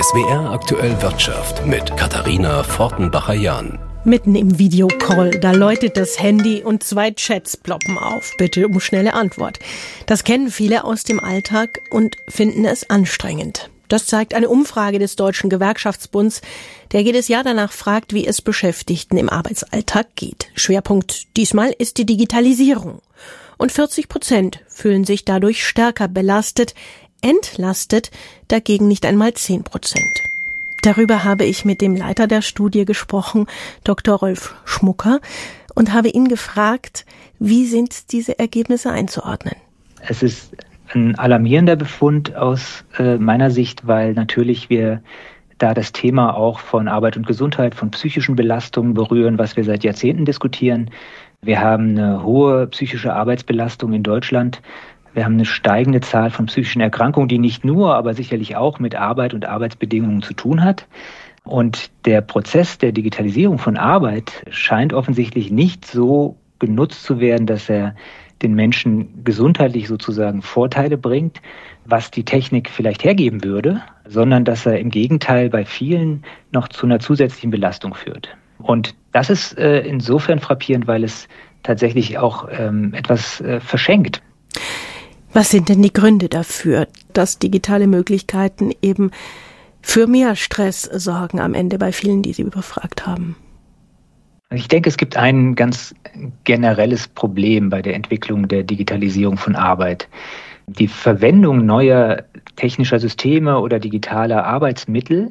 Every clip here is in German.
SWR aktuell Wirtschaft mit Katharina Fortenbacher-Jahn. Mitten im Videocall, da läutet das Handy und zwei Chats ploppen auf. Bitte um schnelle Antwort. Das kennen viele aus dem Alltag und finden es anstrengend. Das zeigt eine Umfrage des Deutschen Gewerkschaftsbunds, der jedes Jahr danach fragt, wie es Beschäftigten im Arbeitsalltag geht. Schwerpunkt diesmal ist die Digitalisierung. Und 40 Prozent fühlen sich dadurch stärker belastet, entlastet dagegen nicht einmal 10 Prozent. Darüber habe ich mit dem Leiter der Studie gesprochen, Dr. Rolf Schmucker, und habe ihn gefragt, wie sind diese Ergebnisse einzuordnen? Es ist ein alarmierender Befund aus äh, meiner Sicht, weil natürlich wir da das Thema auch von Arbeit und Gesundheit, von psychischen Belastungen berühren, was wir seit Jahrzehnten diskutieren. Wir haben eine hohe psychische Arbeitsbelastung in Deutschland. Wir haben eine steigende Zahl von psychischen Erkrankungen, die nicht nur, aber sicherlich auch mit Arbeit und Arbeitsbedingungen zu tun hat. Und der Prozess der Digitalisierung von Arbeit scheint offensichtlich nicht so genutzt zu werden, dass er den Menschen gesundheitlich sozusagen Vorteile bringt, was die Technik vielleicht hergeben würde, sondern dass er im Gegenteil bei vielen noch zu einer zusätzlichen Belastung führt. Und das ist äh, insofern frappierend, weil es tatsächlich auch ähm, etwas äh, verschenkt. Was sind denn die Gründe dafür, dass digitale Möglichkeiten eben für mehr Stress sorgen am Ende bei vielen, die Sie befragt haben? Ich denke, es gibt ein ganz generelles Problem bei der Entwicklung der Digitalisierung von Arbeit. Die Verwendung neuer technischer Systeme oder digitaler Arbeitsmittel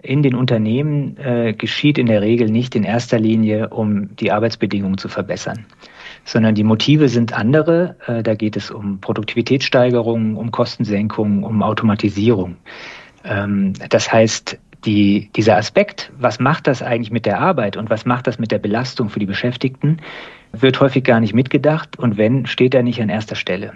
in den Unternehmen äh, geschieht in der Regel nicht in erster Linie, um die Arbeitsbedingungen zu verbessern, sondern die Motive sind andere. Äh, da geht es um Produktivitätssteigerung, um Kostensenkung, um Automatisierung. Ähm, das heißt, die, dieser Aspekt, was macht das eigentlich mit der Arbeit und was macht das mit der Belastung für die Beschäftigten, wird häufig gar nicht mitgedacht und wenn, steht er nicht an erster Stelle.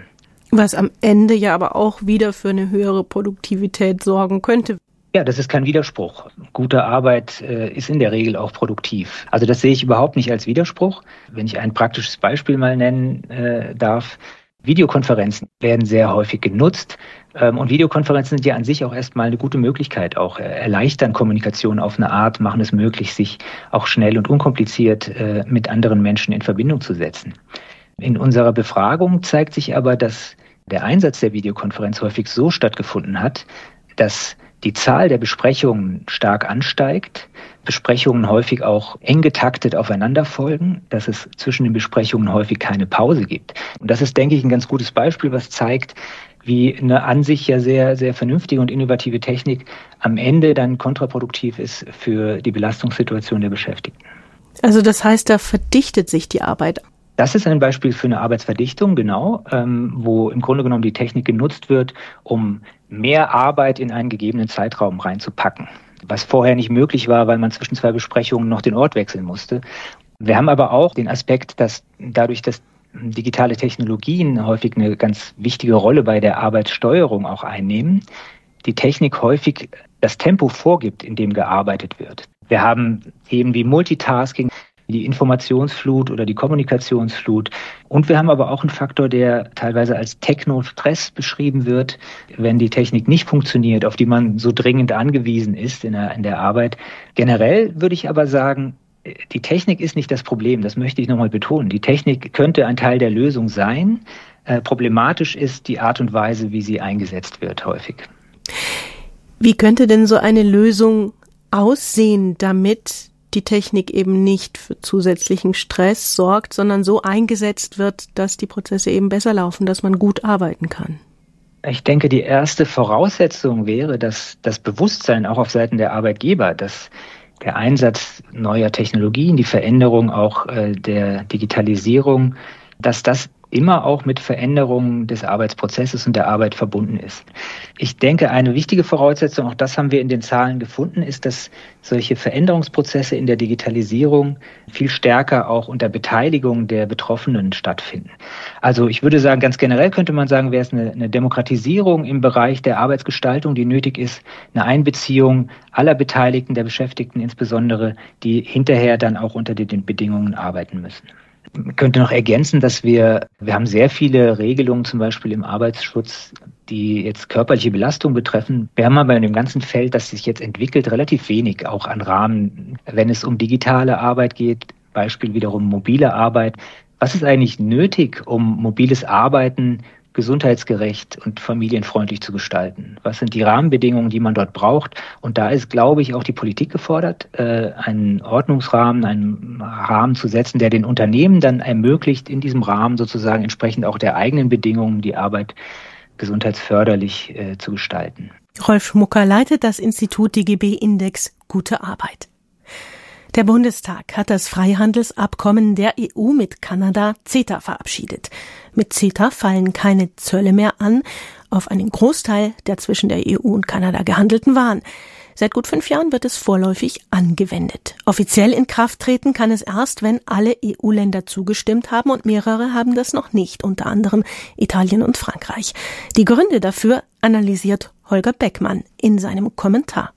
Was am Ende ja aber auch wieder für eine höhere Produktivität sorgen könnte. Ja, das ist kein Widerspruch. Gute Arbeit äh, ist in der Regel auch produktiv. Also das sehe ich überhaupt nicht als Widerspruch. Wenn ich ein praktisches Beispiel mal nennen äh, darf. Videokonferenzen werden sehr häufig genutzt. Ähm, und Videokonferenzen sind ja an sich auch erstmal eine gute Möglichkeit, auch äh, erleichtern Kommunikation auf eine Art, machen es möglich, sich auch schnell und unkompliziert äh, mit anderen Menschen in Verbindung zu setzen. In unserer Befragung zeigt sich aber, dass der Einsatz der Videokonferenz häufig so stattgefunden hat, dass die Zahl der Besprechungen stark ansteigt, Besprechungen häufig auch eng getaktet aufeinander folgen, dass es zwischen den Besprechungen häufig keine Pause gibt. Und das ist, denke ich, ein ganz gutes Beispiel, was zeigt, wie eine an sich ja sehr, sehr vernünftige und innovative Technik am Ende dann kontraproduktiv ist für die Belastungssituation der Beschäftigten. Also das heißt, da verdichtet sich die Arbeit. Das ist ein Beispiel für eine Arbeitsverdichtung, genau, ähm, wo im Grunde genommen die Technik genutzt wird, um mehr Arbeit in einen gegebenen Zeitraum reinzupacken, was vorher nicht möglich war, weil man zwischen zwei Besprechungen noch den Ort wechseln musste. Wir haben aber auch den Aspekt, dass dadurch, dass digitale Technologien häufig eine ganz wichtige Rolle bei der Arbeitssteuerung auch einnehmen, die Technik häufig das Tempo vorgibt, in dem gearbeitet wird. Wir haben Themen wie Multitasking, die Informationsflut oder die Kommunikationsflut. Und wir haben aber auch einen Faktor, der teilweise als Techno-Stress beschrieben wird, wenn die Technik nicht funktioniert, auf die man so dringend angewiesen ist in der, in der Arbeit. Generell würde ich aber sagen, die Technik ist nicht das Problem, das möchte ich nochmal betonen. Die Technik könnte ein Teil der Lösung sein. Äh, problematisch ist die Art und Weise, wie sie eingesetzt wird, häufig. Wie könnte denn so eine Lösung aussehen, damit die Technik eben nicht für zusätzlichen Stress sorgt, sondern so eingesetzt wird, dass die Prozesse eben besser laufen, dass man gut arbeiten kann? Ich denke, die erste Voraussetzung wäre, dass das Bewusstsein auch auf Seiten der Arbeitgeber, dass der Einsatz neuer Technologien, die Veränderung auch äh, der Digitalisierung, dass das immer auch mit Veränderungen des Arbeitsprozesses und der Arbeit verbunden ist. Ich denke, eine wichtige Voraussetzung, auch das haben wir in den Zahlen gefunden, ist, dass solche Veränderungsprozesse in der Digitalisierung viel stärker auch unter Beteiligung der Betroffenen stattfinden. Also ich würde sagen, ganz generell könnte man sagen, wäre es eine, eine Demokratisierung im Bereich der Arbeitsgestaltung, die nötig ist, eine Einbeziehung aller Beteiligten, der Beschäftigten insbesondere, die hinterher dann auch unter den Bedingungen arbeiten müssen. Könnte noch ergänzen, dass wir, wir haben sehr viele Regelungen, zum Beispiel im Arbeitsschutz, die jetzt körperliche Belastung betreffen. Wir haben aber in dem ganzen Feld, das sich jetzt entwickelt, relativ wenig auch an Rahmen, wenn es um digitale Arbeit geht, Beispiel wiederum mobile Arbeit. Was ist eigentlich nötig, um mobiles Arbeiten gesundheitsgerecht und familienfreundlich zu gestalten? Was sind die Rahmenbedingungen, die man dort braucht? Und da ist, glaube ich, auch die Politik gefordert, äh, einen Ordnungsrahmen, einen Rahmen zu setzen, der den Unternehmen dann ermöglicht, in diesem Rahmen sozusagen entsprechend auch der eigenen Bedingungen die Arbeit gesundheitsförderlich äh, zu gestalten. Rolf Schmucker leitet das Institut DGB Index Gute Arbeit. Der Bundestag hat das Freihandelsabkommen der EU mit Kanada CETA verabschiedet. Mit CETA fallen keine Zölle mehr an auf einen Großteil der zwischen der EU und Kanada gehandelten Waren. Seit gut fünf Jahren wird es vorläufig angewendet. Offiziell in Kraft treten kann es erst, wenn alle EU-Länder zugestimmt haben und mehrere haben das noch nicht, unter anderem Italien und Frankreich. Die Gründe dafür analysiert Holger Beckmann in seinem Kommentar.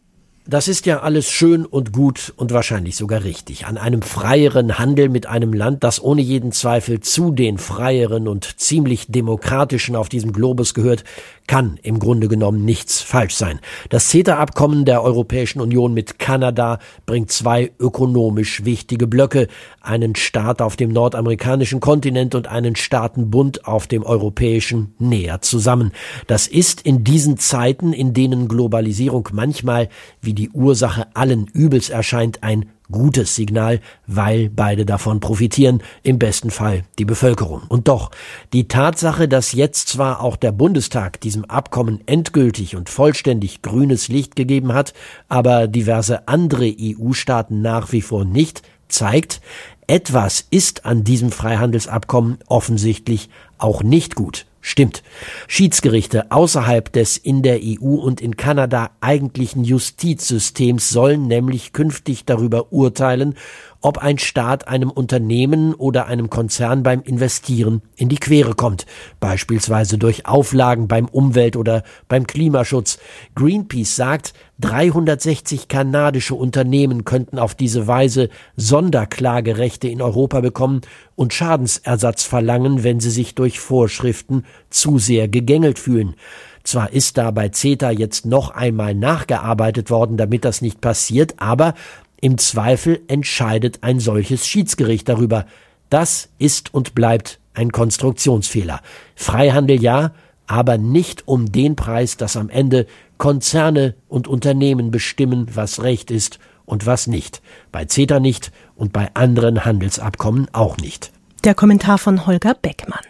Das ist ja alles schön und gut und wahrscheinlich sogar richtig. An einem freieren Handel mit einem Land, das ohne jeden Zweifel zu den freieren und ziemlich demokratischen auf diesem Globus gehört, kann im Grunde genommen nichts falsch sein. Das CETA-Abkommen der Europäischen Union mit Kanada bringt zwei ökonomisch wichtige Blöcke, einen Staat auf dem nordamerikanischen Kontinent und einen Staatenbund auf dem europäischen näher zusammen. Das ist in diesen Zeiten, in denen Globalisierung manchmal wie die Ursache allen Übels erscheint, ein gutes Signal, weil beide davon profitieren, im besten Fall die Bevölkerung. Und doch, die Tatsache, dass jetzt zwar auch der Bundestag diesem Abkommen endgültig und vollständig grünes Licht gegeben hat, aber diverse andere EU-Staaten nach wie vor nicht, zeigt, etwas ist an diesem Freihandelsabkommen offensichtlich auch nicht gut. Stimmt. Schiedsgerichte außerhalb des in der EU und in Kanada eigentlichen Justizsystems sollen nämlich künftig darüber urteilen, ob ein Staat einem Unternehmen oder einem Konzern beim Investieren in die Quere kommt, beispielsweise durch Auflagen beim Umwelt- oder beim Klimaschutz. Greenpeace sagt, 360 kanadische Unternehmen könnten auf diese Weise Sonderklagerechte in Europa bekommen und Schadensersatz verlangen, wenn sie sich durch Vorschriften zu sehr gegängelt fühlen. Zwar ist da bei CETA jetzt noch einmal nachgearbeitet worden, damit das nicht passiert, aber im Zweifel entscheidet ein solches Schiedsgericht darüber. Das ist und bleibt ein Konstruktionsfehler. Freihandel ja, aber nicht um den Preis, dass am Ende Konzerne und Unternehmen bestimmen, was Recht ist und was nicht. Bei CETA nicht und bei anderen Handelsabkommen auch nicht. Der Kommentar von Holger Beckmann.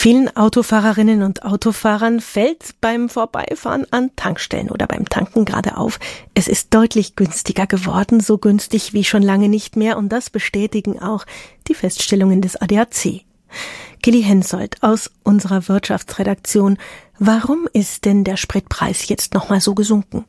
Vielen Autofahrerinnen und Autofahrern fällt beim Vorbeifahren an Tankstellen oder beim Tanken gerade auf, es ist deutlich günstiger geworden, so günstig wie schon lange nicht mehr, und das bestätigen auch die Feststellungen des ADAC. Gilly Hensoldt aus unserer Wirtschaftsredaktion. Warum ist denn der Spritpreis jetzt nochmal so gesunken?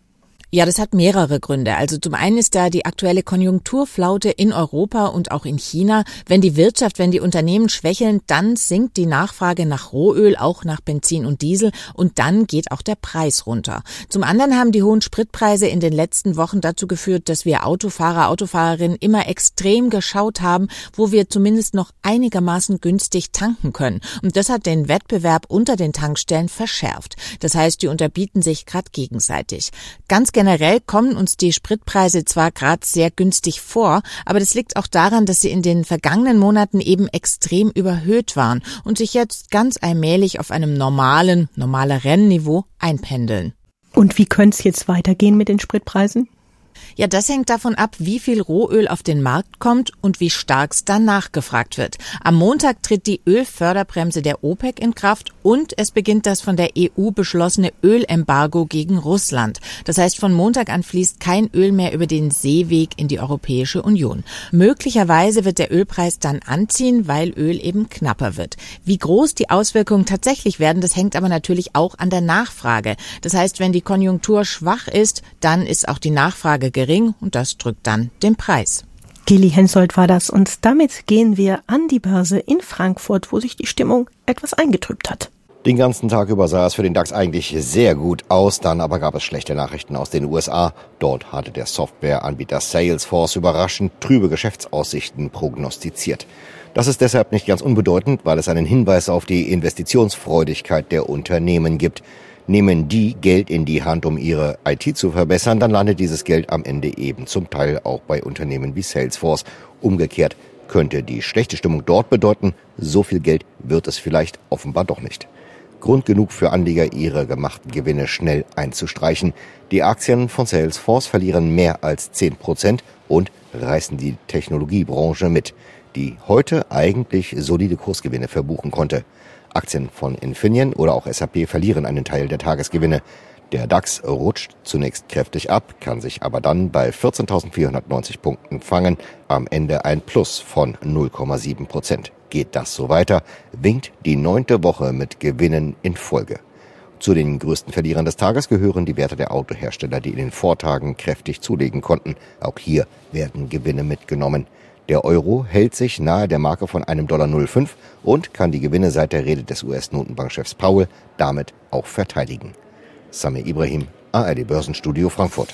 Ja, das hat mehrere Gründe. Also zum einen ist da die aktuelle Konjunkturflaute in Europa und auch in China. Wenn die Wirtschaft, wenn die Unternehmen schwächeln, dann sinkt die Nachfrage nach Rohöl, auch nach Benzin und Diesel und dann geht auch der Preis runter. Zum anderen haben die hohen Spritpreise in den letzten Wochen dazu geführt, dass wir Autofahrer, Autofahrerinnen immer extrem geschaut haben, wo wir zumindest noch einigermaßen günstig tanken können. Und das hat den Wettbewerb unter den Tankstellen verschärft. Das heißt, die unterbieten sich gerade gegenseitig. Ganz generell kommen uns die Spritpreise zwar gerade sehr günstig vor, aber das liegt auch daran, dass sie in den vergangenen Monaten eben extrem überhöht waren und sich jetzt ganz allmählich auf einem normalen, normaleren Niveau einpendeln. Und wie könnte es jetzt weitergehen mit den Spritpreisen? Ja, das hängt davon ab, wie viel Rohöl auf den Markt kommt und wie stark es dann nachgefragt wird. Am Montag tritt die Ölförderbremse der OPEC in Kraft und es beginnt das von der EU beschlossene Ölembargo gegen Russland. Das heißt, von Montag an fließt kein Öl mehr über den Seeweg in die Europäische Union. Möglicherweise wird der Ölpreis dann anziehen, weil Öl eben knapper wird. Wie groß die Auswirkungen tatsächlich werden, das hängt aber natürlich auch an der Nachfrage. Das heißt, wenn die Konjunktur schwach ist, dann ist auch die Nachfrage gering und das drückt dann den Preis. Gili Hensoldt war das und damit gehen wir an die Börse in Frankfurt, wo sich die Stimmung etwas eingetrübt hat. Den ganzen Tag über sah es für den DAX eigentlich sehr gut aus, dann aber gab es schlechte Nachrichten aus den USA. Dort hatte der Softwareanbieter Salesforce überraschend trübe Geschäftsaussichten prognostiziert. Das ist deshalb nicht ganz unbedeutend, weil es einen Hinweis auf die Investitionsfreudigkeit der Unternehmen gibt. Nehmen die Geld in die Hand, um ihre IT zu verbessern, dann landet dieses Geld am Ende eben zum Teil auch bei Unternehmen wie Salesforce. Umgekehrt könnte die schlechte Stimmung dort bedeuten, so viel Geld wird es vielleicht offenbar doch nicht. Grund genug für Anleger, ihre gemachten Gewinne schnell einzustreichen. Die Aktien von Salesforce verlieren mehr als 10 Prozent und reißen die Technologiebranche mit, die heute eigentlich solide Kursgewinne verbuchen konnte. Aktien von Infineon oder auch SAP verlieren einen Teil der Tagesgewinne. Der DAX rutscht zunächst kräftig ab, kann sich aber dann bei 14.490 Punkten fangen, am Ende ein Plus von 0,7 Prozent. Geht das so weiter, winkt die neunte Woche mit Gewinnen in Folge. Zu den größten Verlierern des Tages gehören die Werte der Autohersteller, die in den Vortagen kräftig zulegen konnten. Auch hier werden Gewinne mitgenommen. Der Euro hält sich nahe der Marke von einem Dollar 05 und kann die Gewinne seit der Rede des US-Notenbankchefs Powell damit auch verteidigen. Samir Ibrahim, ARD Börsenstudio Frankfurt.